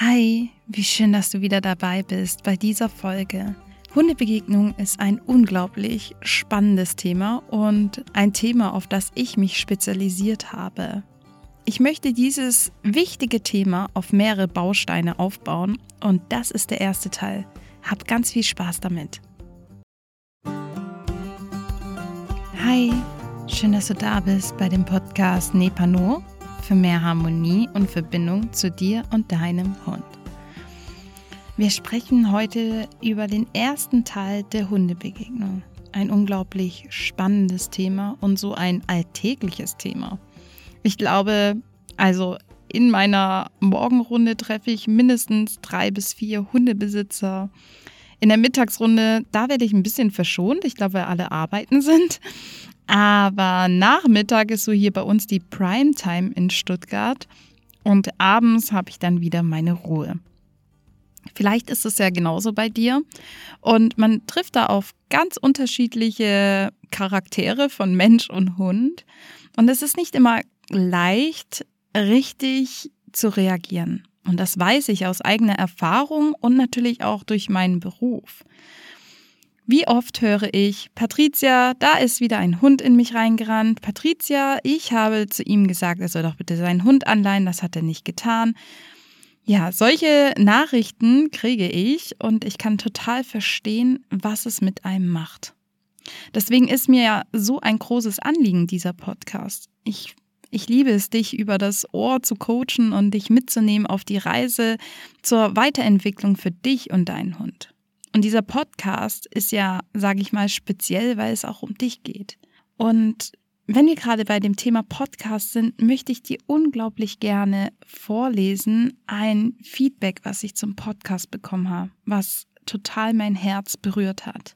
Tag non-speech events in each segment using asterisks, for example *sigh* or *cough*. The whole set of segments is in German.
Hi, wie schön, dass du wieder dabei bist bei dieser Folge. Hundebegegnung ist ein unglaublich spannendes Thema und ein Thema, auf das ich mich spezialisiert habe. Ich möchte dieses wichtige Thema auf mehrere Bausteine aufbauen und das ist der erste Teil. Hab ganz viel Spaß damit. Hi, schön, dass du da bist bei dem Podcast Nepano für mehr Harmonie und Verbindung zu dir und deinem Hund. Wir sprechen heute über den ersten Teil der Hundebegegnung. Ein unglaublich spannendes Thema und so ein alltägliches Thema. Ich glaube, also in meiner Morgenrunde treffe ich mindestens drei bis vier Hundebesitzer. In der Mittagsrunde, da werde ich ein bisschen verschont. Ich glaube, weil alle arbeiten sind. Aber Nachmittag ist so hier bei uns die Primetime in Stuttgart und abends habe ich dann wieder meine Ruhe. Vielleicht ist es ja genauso bei dir und man trifft da auf ganz unterschiedliche Charaktere von Mensch und Hund und es ist nicht immer leicht, richtig zu reagieren. Und das weiß ich aus eigener Erfahrung und natürlich auch durch meinen Beruf. Wie oft höre ich, Patricia, da ist wieder ein Hund in mich reingerannt. Patricia, ich habe zu ihm gesagt, er soll doch bitte seinen Hund anleihen, das hat er nicht getan. Ja, solche Nachrichten kriege ich und ich kann total verstehen, was es mit einem macht. Deswegen ist mir ja so ein großes Anliegen dieser Podcast. Ich, ich liebe es, dich über das Ohr zu coachen und dich mitzunehmen auf die Reise zur Weiterentwicklung für dich und deinen Hund. Und dieser Podcast ist ja, sage ich mal, speziell, weil es auch um dich geht. Und wenn wir gerade bei dem Thema Podcast sind, möchte ich dir unglaublich gerne vorlesen ein Feedback, was ich zum Podcast bekommen habe, was total mein Herz berührt hat.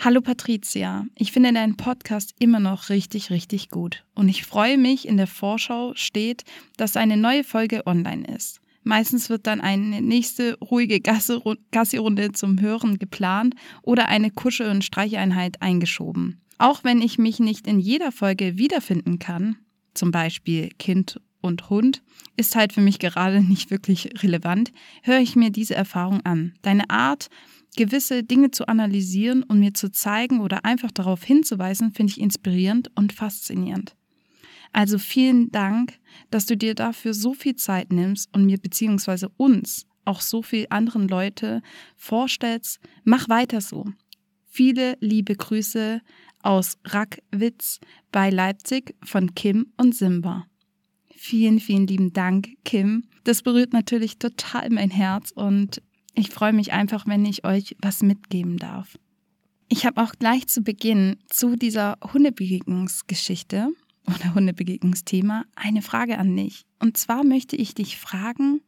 Hallo Patricia, ich finde deinen Podcast immer noch richtig, richtig gut. Und ich freue mich, in der Vorschau steht, dass eine neue Folge online ist. Meistens wird dann eine nächste ruhige Gassi-Runde zum Hören geplant oder eine Kuschel- und Streicheinheit eingeschoben. Auch wenn ich mich nicht in jeder Folge wiederfinden kann, zum Beispiel Kind und Hund, ist halt für mich gerade *laughs* nicht wirklich relevant, höre ich mir diese Erfahrung an. Deine Art, gewisse Dinge zu analysieren und mir zu zeigen oder einfach darauf hinzuweisen, finde ich inspirierend und faszinierend. Also vielen Dank, dass du dir dafür so viel Zeit nimmst und mir beziehungsweise uns, auch so viel anderen Leute vorstellst. Mach weiter so. Viele liebe Grüße aus Rackwitz bei Leipzig von Kim und Simba. Vielen, vielen lieben Dank, Kim. Das berührt natürlich total mein Herz und ich freue mich einfach, wenn ich euch was mitgeben darf. Ich habe auch gleich zu Beginn zu dieser Hundebegegnungsgeschichte oder Hundebegegnungsthema eine Frage an dich. Und zwar möchte ich dich fragen,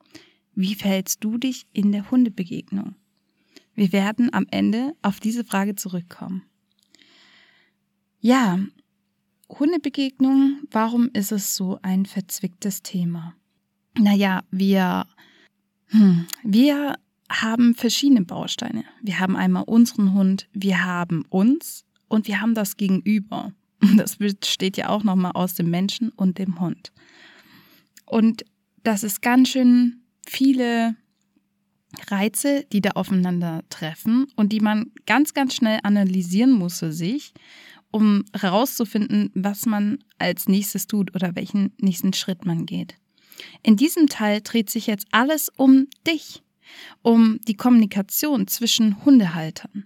wie verhältst du dich in der Hundebegegnung? Wir werden am Ende auf diese Frage zurückkommen. Ja, Hundebegegnung, warum ist es so ein verzwicktes Thema? Naja, wir, hm, wir haben verschiedene Bausteine. Wir haben einmal unseren Hund, wir haben uns und wir haben das Gegenüber. *laughs* Das besteht ja auch nochmal aus dem Menschen und dem Hund. Und das ist ganz schön viele Reize, die da aufeinander treffen und die man ganz, ganz schnell analysieren muss für sich, um herauszufinden, was man als nächstes tut oder welchen nächsten Schritt man geht. In diesem Teil dreht sich jetzt alles um dich, um die Kommunikation zwischen Hundehaltern.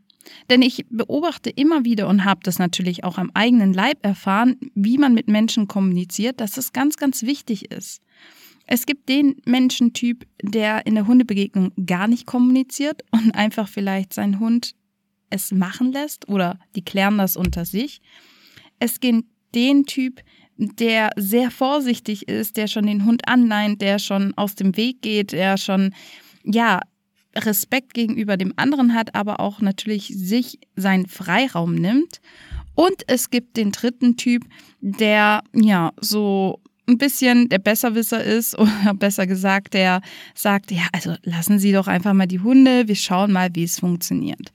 Denn ich beobachte immer wieder und habe das natürlich auch am eigenen Leib erfahren, wie man mit Menschen kommuniziert, dass es ganz, ganz wichtig ist. Es gibt den Menschentyp, der in der Hundebegegnung gar nicht kommuniziert und einfach vielleicht seinen Hund es machen lässt oder die klären das unter sich. Es gibt den Typ, der sehr vorsichtig ist, der schon den Hund anleint, der schon aus dem Weg geht, der schon ja Respekt gegenüber dem anderen hat, aber auch natürlich sich seinen Freiraum nimmt. Und es gibt den dritten Typ, der ja so ein bisschen der Besserwisser ist *laughs* oder besser gesagt, der sagt, ja, also lassen Sie doch einfach mal die Hunde, wir schauen mal, wie es funktioniert.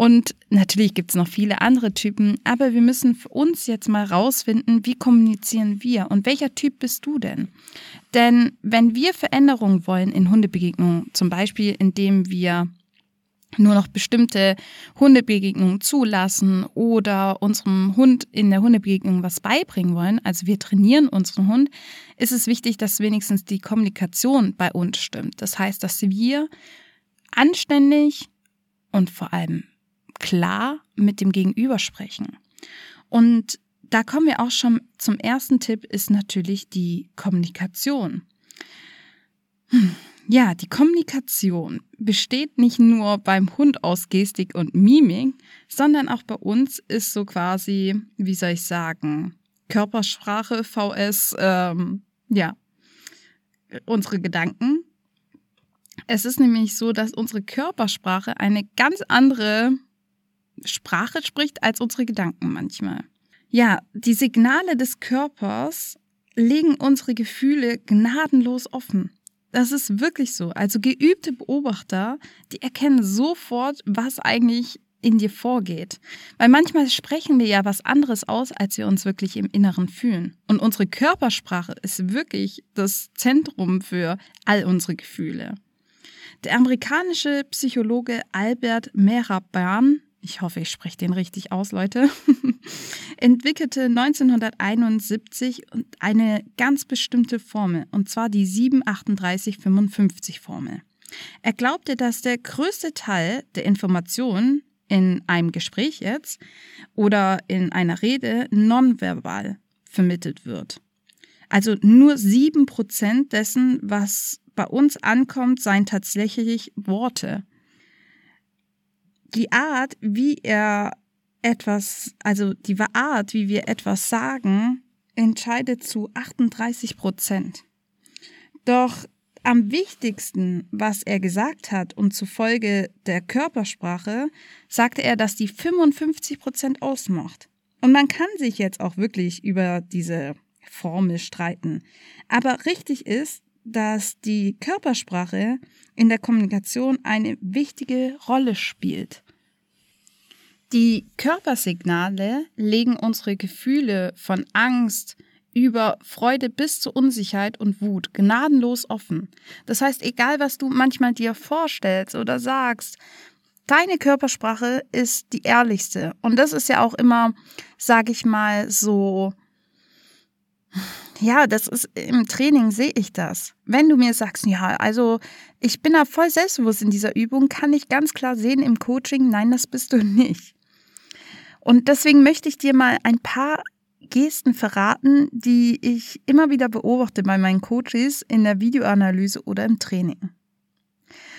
Und natürlich gibt es noch viele andere Typen, aber wir müssen für uns jetzt mal rausfinden, wie kommunizieren wir und welcher Typ bist du denn? Denn wenn wir Veränderungen wollen in Hundebegegnungen, zum Beispiel indem wir nur noch bestimmte Hundebegegnungen zulassen oder unserem Hund in der Hundebegegnung was beibringen wollen, also wir trainieren unseren Hund, ist es wichtig, dass wenigstens die Kommunikation bei uns stimmt. Das heißt, dass wir anständig und vor allem klar mit dem Gegenüber sprechen. Und da kommen wir auch schon zum ersten Tipp, ist natürlich die Kommunikation. Hm. Ja, die Kommunikation besteht nicht nur beim Hund aus Gestik und Mimik, sondern auch bei uns ist so quasi, wie soll ich sagen, Körpersprache, VS, ähm, ja, unsere Gedanken. Es ist nämlich so, dass unsere Körpersprache eine ganz andere Sprache spricht als unsere Gedanken manchmal. Ja, die Signale des Körpers legen unsere Gefühle gnadenlos offen. Das ist wirklich so. Also geübte Beobachter, die erkennen sofort, was eigentlich in dir vorgeht. Weil manchmal sprechen wir ja was anderes aus, als wir uns wirklich im Inneren fühlen. Und unsere Körpersprache ist wirklich das Zentrum für all unsere Gefühle. Der amerikanische Psychologe Albert Mehraban ich hoffe, ich spreche den richtig aus, Leute, *laughs* entwickelte 1971 eine ganz bestimmte Formel, und zwar die 73855 Formel. Er glaubte, dass der größte Teil der Informationen in einem Gespräch jetzt oder in einer Rede nonverbal vermittelt wird. Also nur sieben Prozent dessen, was bei uns ankommt, seien tatsächlich Worte die Art, wie er etwas, also die Art, wie wir etwas sagen, entscheidet zu 38 Prozent. Doch am wichtigsten, was er gesagt hat und zufolge der Körpersprache, sagte er, dass die 55 Prozent ausmacht. Und man kann sich jetzt auch wirklich über diese Formel streiten. Aber richtig ist, dass die Körpersprache in der Kommunikation eine wichtige Rolle spielt. Die Körpersignale legen unsere Gefühle von Angst über Freude bis zu Unsicherheit und Wut gnadenlos offen. Das heißt, egal was du manchmal dir vorstellst oder sagst, deine Körpersprache ist die ehrlichste. Und das ist ja auch immer, sag ich mal, so ja, das ist im Training sehe ich das. Wenn du mir sagst, ja, also ich bin da voll selbstbewusst in dieser Übung, kann ich ganz klar sehen im Coaching, nein, das bist du nicht. Und deswegen möchte ich dir mal ein paar Gesten verraten, die ich immer wieder beobachte bei meinen Coaches in der Videoanalyse oder im Training.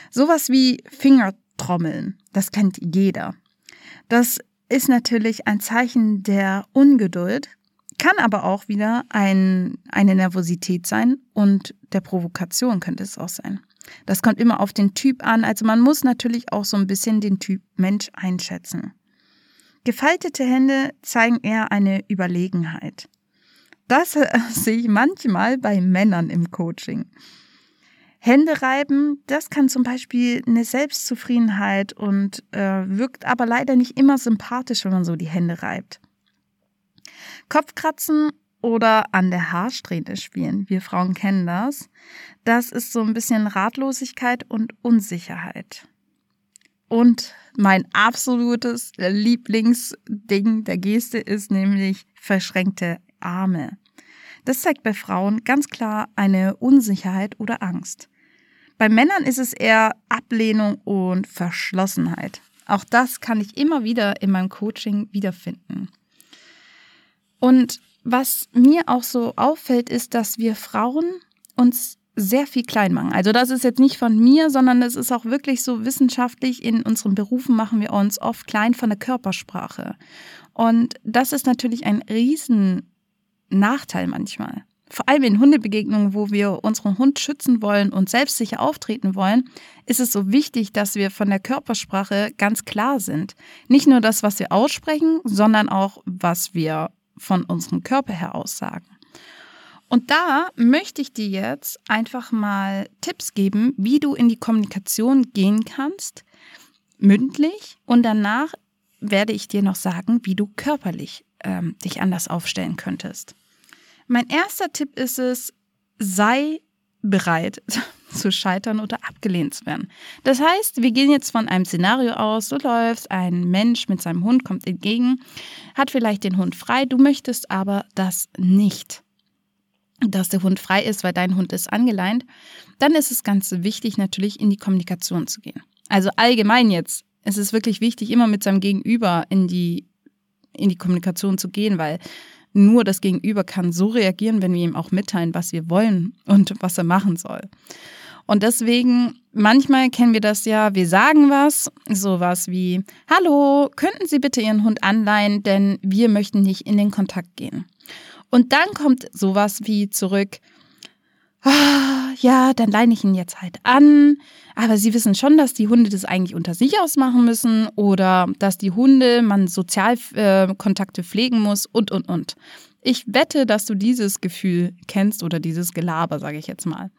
Sowas wie Fingertrommeln, das kennt jeder. Das ist natürlich ein Zeichen der Ungeduld, kann aber auch wieder ein, eine Nervosität sein und der Provokation könnte es auch sein. Das kommt immer auf den Typ an. Also man muss natürlich auch so ein bisschen den Typ Mensch einschätzen. Gefaltete Hände zeigen eher eine Überlegenheit. Das äh, *laughs* sehe ich manchmal bei Männern im Coaching. Hände reiben, das kann zum Beispiel eine Selbstzufriedenheit und äh, wirkt aber leider nicht immer sympathisch, wenn man so die Hände reibt. Kopfkratzen oder an der Haarsträhne spielen. Wir Frauen kennen das. Das ist so ein bisschen Ratlosigkeit und Unsicherheit. Und mein absolutes Lieblingsding der Geste ist nämlich verschränkte Arme. Das zeigt bei Frauen ganz klar eine Unsicherheit oder Angst. Bei Männern ist es eher Ablehnung und Verschlossenheit. Auch das kann ich immer wieder in meinem Coaching wiederfinden. Und was mir auch so auffällt, ist, dass wir Frauen uns sehr viel klein machen. Also das ist jetzt nicht von mir, sondern es ist auch wirklich so wissenschaftlich. In unseren Berufen machen wir uns oft klein von der Körpersprache. Und das ist natürlich ein riesen Nachteil manchmal. Vor allem in Hundebegegnungen, wo wir unseren Hund schützen wollen und selbstsicher auftreten wollen, ist es so wichtig, dass wir von der Körpersprache ganz klar sind. Nicht nur das, was wir aussprechen, sondern auch, was wir von unserem Körper her aussagen. Und da möchte ich dir jetzt einfach mal Tipps geben, wie du in die Kommunikation gehen kannst, mündlich und danach werde ich dir noch sagen, wie du körperlich ähm, dich anders aufstellen könntest. Mein erster Tipp ist es, sei bereit *laughs* zu scheitern oder abgelehnt zu werden. Das heißt, wir gehen jetzt von einem Szenario aus, du läufst, ein Mensch mit seinem Hund kommt entgegen, hat vielleicht den Hund frei, du möchtest aber das nicht dass der Hund frei ist, weil dein Hund ist angeleint, dann ist es ganz wichtig, natürlich in die Kommunikation zu gehen. Also allgemein jetzt, es ist wirklich wichtig, immer mit seinem Gegenüber in die, in die Kommunikation zu gehen, weil nur das Gegenüber kann so reagieren, wenn wir ihm auch mitteilen, was wir wollen und was er machen soll. Und deswegen, manchmal kennen wir das ja, wir sagen was, sowas wie, hallo, könnten Sie bitte Ihren Hund anleihen, denn wir möchten nicht in den Kontakt gehen. Und dann kommt sowas wie zurück, ah, ja, dann leine ich ihn jetzt halt an. Aber sie wissen schon, dass die Hunde das eigentlich unter sich ausmachen müssen oder dass die Hunde man Sozialkontakte äh, pflegen muss und, und, und. Ich wette, dass du dieses Gefühl kennst oder dieses Gelaber, sage ich jetzt mal.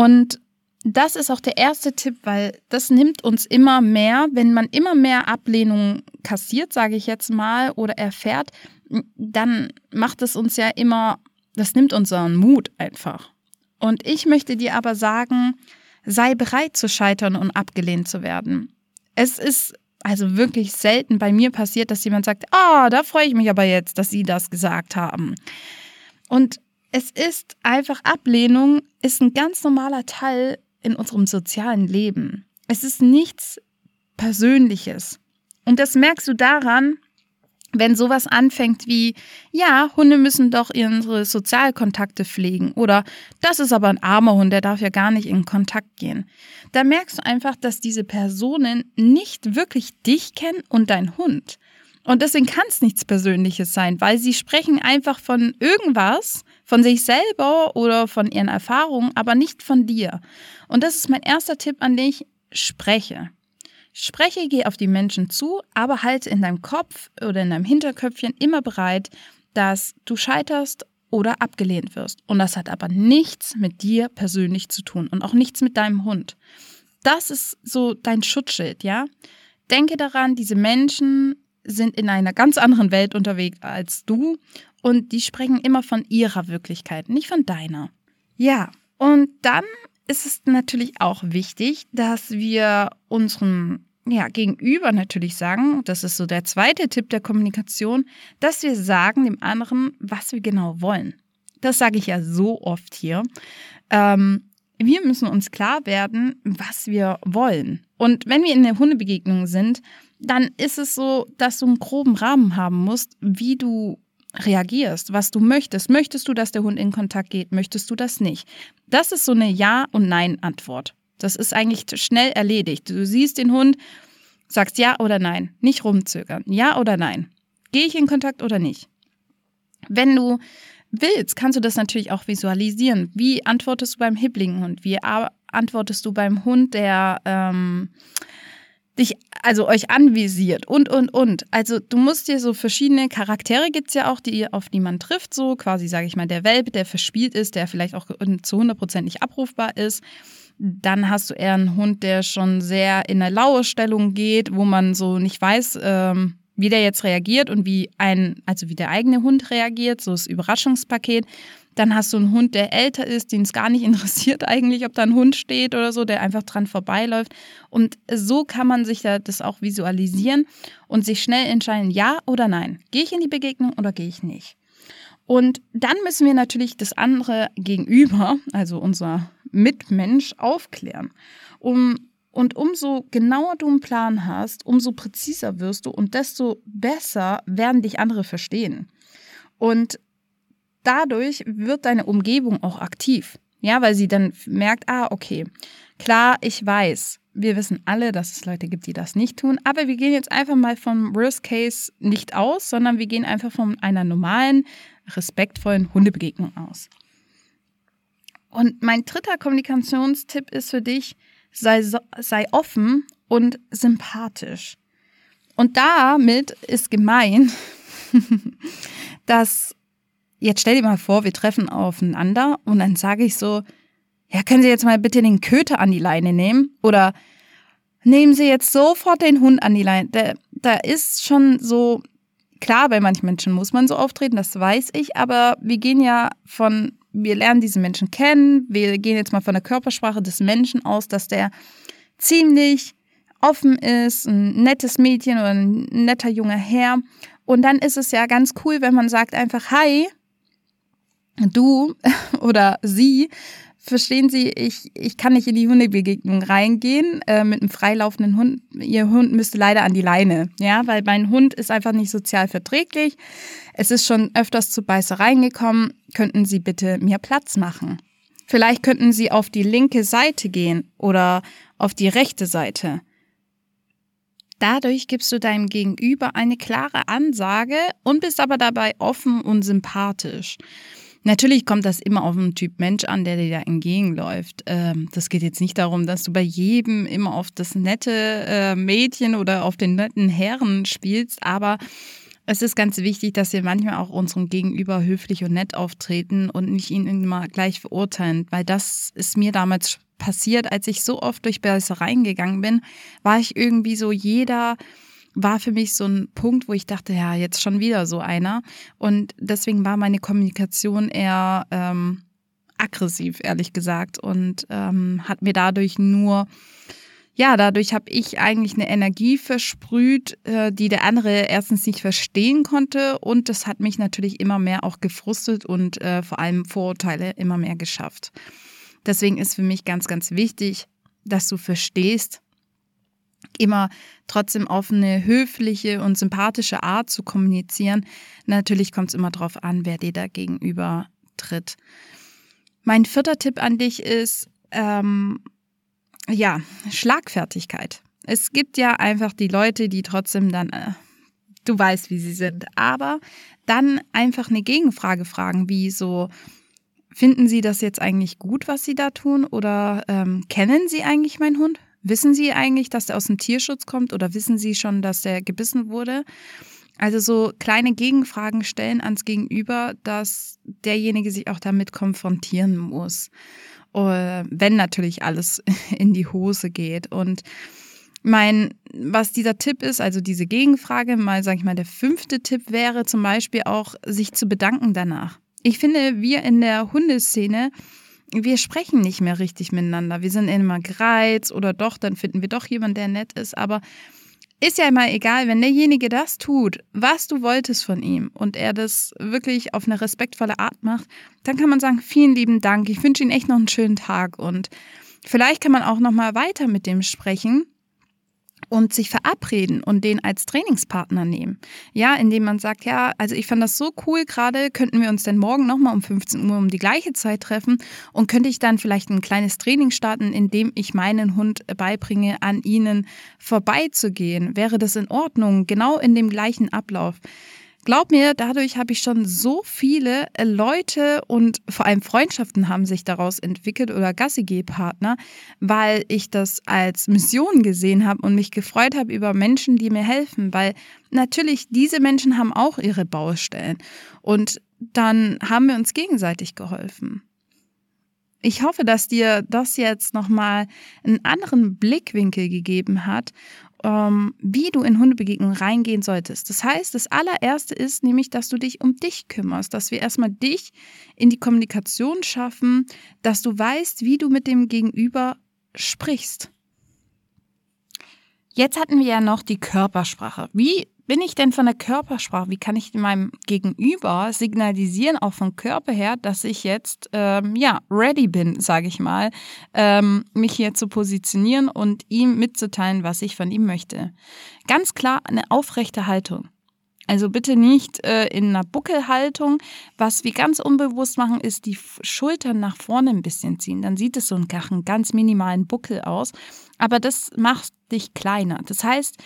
Und das ist auch der erste Tipp, weil das nimmt uns immer mehr, wenn man immer mehr Ablehnung kassiert, sage ich jetzt mal, oder erfährt, dann macht es uns ja immer, das nimmt unseren Mut einfach. Und ich möchte dir aber sagen, sei bereit zu scheitern und abgelehnt zu werden. Es ist also wirklich selten bei mir passiert, dass jemand sagt, ah, oh, da freue ich mich aber jetzt, dass Sie das gesagt haben. Und es ist einfach Ablehnung, ist ein ganz normaler Teil in unserem sozialen Leben. Es ist nichts Persönliches. Und das merkst du daran, wenn sowas anfängt wie, ja, Hunde müssen doch ihre Sozialkontakte pflegen oder das ist aber ein armer Hund, der darf ja gar nicht in Kontakt gehen, da merkst du einfach, dass diese Personen nicht wirklich dich kennen und dein Hund. Und deswegen kann es nichts Persönliches sein, weil sie sprechen einfach von irgendwas, von sich selber oder von ihren Erfahrungen, aber nicht von dir. Und das ist mein erster Tipp an dich, spreche. Spreche, geh auf die Menschen zu, aber halte in deinem Kopf oder in deinem Hinterköpfchen immer bereit, dass du scheiterst oder abgelehnt wirst. Und das hat aber nichts mit dir persönlich zu tun und auch nichts mit deinem Hund. Das ist so dein Schutzschild, ja? Denke daran, diese Menschen sind in einer ganz anderen Welt unterwegs als du und die sprechen immer von ihrer Wirklichkeit, nicht von deiner. Ja, und dann ist es natürlich auch wichtig, dass wir unserem ja, Gegenüber natürlich sagen, das ist so der zweite Tipp der Kommunikation, dass wir sagen dem anderen, was wir genau wollen. Das sage ich ja so oft hier. Ähm, wir müssen uns klar werden, was wir wollen. Und wenn wir in der Hundebegegnung sind, dann ist es so, dass du einen groben Rahmen haben musst, wie du reagierst, was du möchtest. Möchtest du, dass der Hund in Kontakt geht? Möchtest du das nicht? Das ist so eine Ja- und Nein-Antwort. Das ist eigentlich schnell erledigt. Du siehst den Hund, sagst Ja oder Nein. Nicht rumzögern. Ja oder Nein. Gehe ich in Kontakt oder nicht? Wenn du willst, kannst du das natürlich auch visualisieren. Wie antwortest du beim hibbligen Hund? Wie antwortest du beim Hund, der ähm, dich, also euch anvisiert und, und, und. Also du musst dir so verschiedene Charaktere gibt es ja auch, die, auf die man trifft, so quasi, sage ich mal, der Welpe, der verspielt ist, der vielleicht auch zu 100% nicht abrufbar ist. Dann hast du eher einen Hund, der schon sehr in eine laue Stellung geht, wo man so nicht weiß, ähm, wie der jetzt reagiert und wie ein, also wie der eigene Hund reagiert, so das Überraschungspaket. Dann hast du einen Hund, der älter ist, den es gar nicht *laughs* interessiert eigentlich, ob da ein Hund steht oder so, der einfach dran vorbeiläuft. Und so kann man sich das auch visualisieren und sich schnell entscheiden, ja oder nein. Gehe ich in die Begegnung oder gehe ich nicht? Und dann müssen wir natürlich das andere Gegenüber, also unser Mitmensch, aufklären. Um, und umso genauer du einen Plan hast, umso präziser wirst du und desto besser werden dich andere verstehen. Und dadurch wird deine Umgebung auch aktiv. Ja, weil sie dann merkt, ah, okay, klar, ich weiß, wir wissen alle, dass es Leute gibt, die das nicht tun, aber wir gehen jetzt einfach mal vom Worst Case nicht aus, sondern wir gehen einfach von einer normalen, respektvollen Hundebegegnung aus. Und mein dritter Kommunikationstipp ist für dich, sei, sei offen und sympathisch. Und damit ist gemein, *laughs* dass jetzt stell dir mal vor, wir treffen aufeinander und dann sage ich so, ja, können Sie jetzt mal bitte den Köter an die Leine nehmen? Oder nehmen Sie jetzt sofort den Hund an die Leine. Da, da ist schon so, klar, bei manchen Menschen muss man so auftreten, das weiß ich, aber wir gehen ja von, wir lernen diese Menschen kennen, wir gehen jetzt mal von der Körpersprache des Menschen aus, dass der ziemlich offen ist, ein nettes Mädchen oder ein netter junger Herr. Und dann ist es ja ganz cool, wenn man sagt einfach, hi, du *laughs* oder sie, verstehen Sie, ich, ich kann nicht in die Hundebegegnung reingehen äh, mit einem freilaufenden Hund. Ihr Hund müsste leider an die Leine, ja, weil mein Hund ist einfach nicht sozial verträglich. Es ist schon öfters zu Beißereien gekommen. Könnten Sie bitte mir Platz machen? Vielleicht könnten Sie auf die linke Seite gehen oder auf die rechte Seite. Dadurch gibst du deinem Gegenüber eine klare Ansage und bist aber dabei offen und sympathisch. Natürlich kommt das immer auf den Typ Mensch an, der dir da entgegenläuft. Ähm, das geht jetzt nicht darum, dass du bei jedem immer auf das nette äh, Mädchen oder auf den netten Herren spielst, aber es ist ganz wichtig, dass wir manchmal auch unserem Gegenüber höflich und nett auftreten und nicht ihn immer gleich verurteilen, weil das ist mir damals passiert, als ich so oft durch Bässereien gegangen bin, war ich irgendwie so jeder war für mich so ein Punkt, wo ich dachte, ja, jetzt schon wieder so einer. Und deswegen war meine Kommunikation eher ähm, aggressiv, ehrlich gesagt, und ähm, hat mir dadurch nur ja, dadurch habe ich eigentlich eine Energie versprüht, äh, die der andere erstens nicht verstehen konnte und das hat mich natürlich immer mehr auch gefrustet und äh, vor allem Vorurteile immer mehr geschafft. Deswegen ist für mich ganz, ganz wichtig, dass du verstehst, immer trotzdem auf eine höfliche und sympathische Art zu kommunizieren. Natürlich kommt es immer darauf an, wer dir da gegenüber tritt. Mein vierter Tipp an dich ist, ähm, ja, Schlagfertigkeit. Es gibt ja einfach die Leute, die trotzdem dann, äh, du weißt, wie sie sind, aber dann einfach eine Gegenfrage fragen, wie so, finden Sie das jetzt eigentlich gut, was Sie da tun? Oder ähm, kennen Sie eigentlich meinen Hund? Wissen Sie eigentlich, dass der aus dem Tierschutz kommt oder wissen Sie schon, dass der gebissen wurde? Also so kleine Gegenfragen stellen ans Gegenüber, dass derjenige sich auch damit konfrontieren muss. Äh, wenn natürlich alles *laughs* in die Hose geht. Und mein, was dieser Tipp ist, also diese Gegenfrage, mal sage ich mal, der fünfte Tipp wäre zum Beispiel auch, sich zu bedanken danach. Ich finde, wir in der Hundeszene wir sprechen nicht mehr richtig miteinander. Wir sind immer gereizt oder doch, dann finden wir doch jemanden, der nett ist. Aber ist ja immer egal, wenn derjenige das tut, was du wolltest von ihm und er das wirklich auf eine respektvolle Art macht, dann kann man sagen, vielen lieben Dank, ich wünsche Ihnen echt noch einen schönen Tag und vielleicht kann man auch noch mal weiter mit dem sprechen und sich verabreden und den als Trainingspartner nehmen. Ja, indem man sagt, ja, also ich fand das so cool gerade, könnten wir uns denn morgen nochmal um 15 Uhr um die gleiche Zeit treffen und könnte ich dann vielleicht ein kleines Training starten, indem ich meinen Hund beibringe, an ihnen vorbeizugehen. Wäre das in Ordnung? Genau in dem gleichen Ablauf. Glaub mir, dadurch habe ich schon so viele äh, Leute und vor allem Freundschaften haben sich daraus entwickelt oder Gassi-Partner, weil ich das als Mission gesehen habe und mich gefreut habe über Menschen, die mir helfen, weil natürlich diese Menschen haben auch ihre Baustellen und dann haben wir uns gegenseitig geholfen. Ich hoffe, dass dir das jetzt nochmal einen anderen Blickwinkel gegeben hat ähm, wie du in Hundebegegnungen reingehen solltest. Das heißt, das allererste ist nämlich, dass du dich um dich kümmerst, dass wir erstmal dich in die Kommunikation schaffen, dass du weißt, wie du mit dem Gegenüber sprichst. Jetzt hatten wir ja noch die Körpersprache. Wie bin ich denn von der Körpersprache? Wie kann ich meinem Gegenüber signalisieren, auch vom Körper her, dass ich jetzt ähm, ja ready bin, sage ich mal, ähm, mich hier zu positionieren und ihm mitzuteilen, was ich von ihm möchte? Ganz klar eine aufrechte Haltung. Also bitte nicht äh, in einer Buckelhaltung. Was wir ganz unbewusst machen, ist die Schultern nach vorne ein bisschen ziehen. Dann sieht es so einem ganz minimalen Buckel aus. Aber das macht dich kleiner. Das heißt,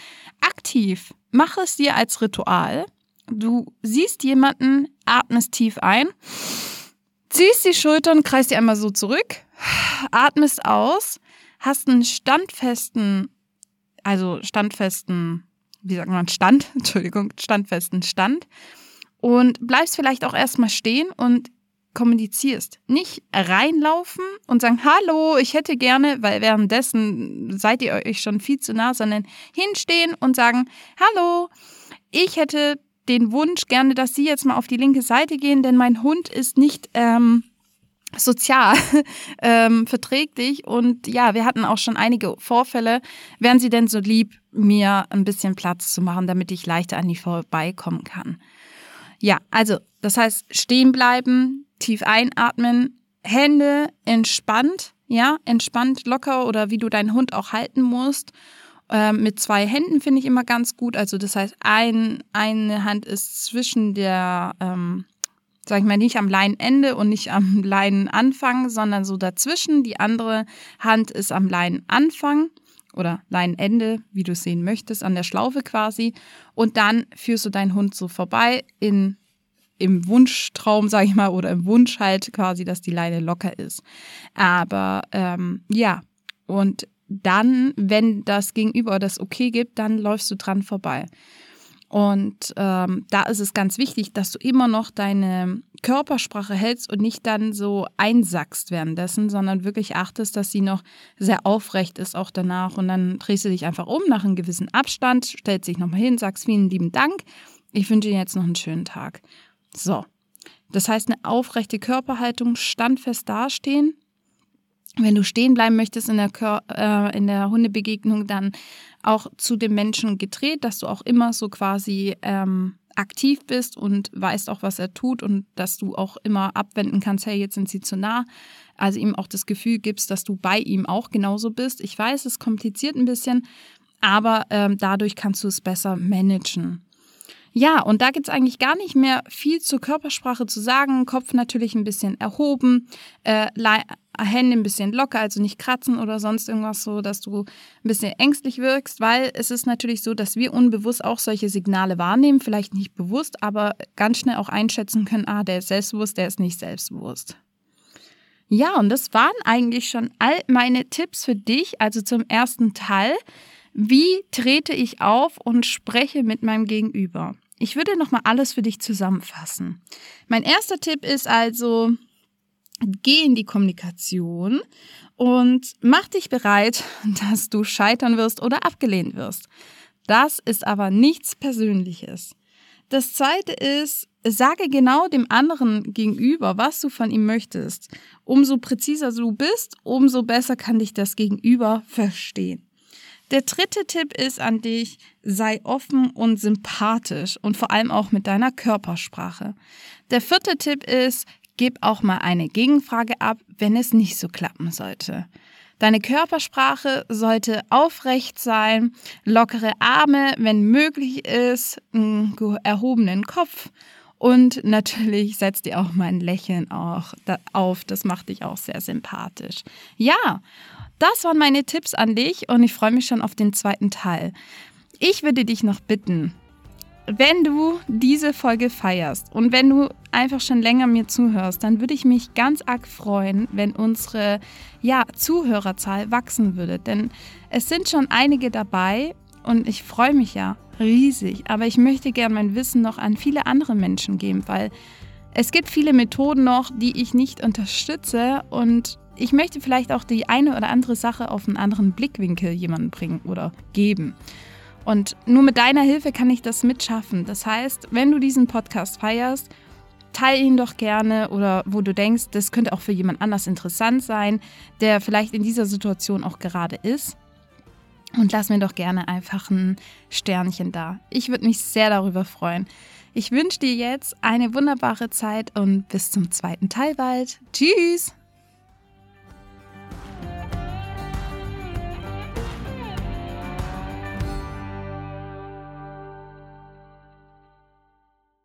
aktiv mach es dir als Ritual. Du siehst jemanden, atmest tief ein, ziehst die Schultern, kreist die einmal so zurück, atmest aus, hast einen standfesten, also standfesten wie sagt man, Stand, *laughs* Entschuldigung, standfesten Stand und bleibst vielleicht auch erstmal stehen und kommunizierst. Nicht reinlaufen und sagen, hallo, ich hätte gerne, weil währenddessen seid ihr euch schon viel zu nah, sondern hinstehen und sagen, hallo, ich hätte den Wunsch gerne, dass Sie jetzt mal auf die linke Seite gehen, denn mein Hund ist nicht ähm, sozial *laughs* ähm, verträglich und ja, wir hatten auch schon einige Vorfälle. Wären Sie denn so lieb, mir ein bisschen Platz zu machen, damit ich leichter an die vorbeikommen kann? Ja, also das heißt, stehen bleiben, tief einatmen, Hände entspannt, ja, entspannt, locker oder wie du deinen Hund auch halten musst. Ähm, mit zwei Händen finde ich immer ganz gut. Also das heißt, ein, eine Hand ist zwischen der, ähm, sag ich mal, nicht am Leinenende und nicht am *laughs* Leinenanfang, sondern so dazwischen. Die andere Hand ist am Leinenanfang oder Leinenende, wie du es sehen möchtest, an der Schlaufe quasi. Und dann führst du deinen Hund so vorbei in, im Wunschtraum, sage ich mal, oder im Wunsch halt quasi, dass die Leine locker ist. Aber ähm, ja, und dann, wenn das Gegenüber das okay gibt, dann läufst du dran vorbei. Und ähm, da ist es ganz wichtig, dass du immer noch deine Körpersprache hältst und nicht dann so einsackst währenddessen, sondern wirklich achtest, dass sie noch sehr aufrecht ist auch danach. Und dann drehst du dich einfach um nach einem gewissen Abstand, stellst dich nochmal hin, sagst vielen lieben Dank. Ich wünsche dir jetzt noch einen schönen Tag. So. Das heißt, eine aufrechte Körperhaltung, standfest dastehen wenn du stehen bleiben möchtest in der, Kör äh, in der Hundebegegnung, dann auch zu dem Menschen gedreht, dass du auch immer so quasi ähm, aktiv bist und weißt auch, was er tut und dass du auch immer abwenden kannst, hey, jetzt sind sie zu nah. Also ihm auch das Gefühl gibst, dass du bei ihm auch genauso bist. Ich weiß, es kompliziert ein bisschen, aber ähm, dadurch kannst du es besser managen. Ja, und da gibt's eigentlich gar nicht mehr viel zur Körpersprache zu sagen. Kopf natürlich ein bisschen erhoben, äh, Hände ein bisschen locker, also nicht kratzen oder sonst irgendwas so, dass du ein bisschen ängstlich wirkst, weil es ist natürlich so, dass wir unbewusst auch solche Signale wahrnehmen, vielleicht nicht bewusst, aber ganz schnell auch einschätzen können, ah, der ist selbstbewusst, der ist nicht selbstbewusst. Ja, und das waren eigentlich schon all meine Tipps für dich, also zum ersten Teil. Wie trete ich auf und spreche mit meinem Gegenüber? Ich würde nochmal alles für dich zusammenfassen. Mein erster Tipp ist also, geh in die Kommunikation und mach dich bereit, *laughs* dass du scheitern wirst oder abgelehnt wirst. Das ist aber nichts Persönliches. Das zweite ist, sage genau dem anderen gegenüber, was du von ihm möchtest. Umso präziser du bist, umso besser kann dich das Gegenüber verstehen. Der dritte Tipp ist an dich, sei offen und sympathisch und vor allem auch mit deiner Körpersprache. Der vierte Tipp ist, gib auch mal eine Gegenfrage ab, wenn es nicht so klappen sollte. Deine Körpersprache sollte aufrecht sein, lockere Arme, wenn möglich ist, einen erhobenen Kopf und natürlich setzt dir auch mal ein Lächeln auch auf. Das macht dich auch sehr sympathisch. Ja, das waren meine Tipps an dich und ich freue mich schon auf den zweiten Teil. Ich würde dich noch bitten, wenn du diese Folge feierst und wenn du einfach schon länger mir zuhörst, dann würde ich mich ganz arg freuen, wenn unsere ja, Zuhörerzahl wachsen würde. Denn es sind schon einige dabei und ich freue mich ja riesig. Aber ich möchte gerne mein Wissen noch an viele andere Menschen geben, weil es gibt viele Methoden noch, die ich nicht unterstütze und ich möchte vielleicht auch die eine oder andere Sache auf einen anderen Blickwinkel jemanden bringen oder geben. Und nur mit deiner Hilfe kann ich das mitschaffen. Das heißt, wenn du diesen Podcast feierst, teile ihn doch gerne oder wo du denkst, das könnte auch für jemand anders interessant sein, der vielleicht in dieser Situation auch gerade ist. Und lass mir doch gerne einfach ein Sternchen da. Ich würde mich sehr darüber freuen. Ich wünsche dir jetzt eine wunderbare Zeit und bis zum zweiten Teil bald. Tschüss!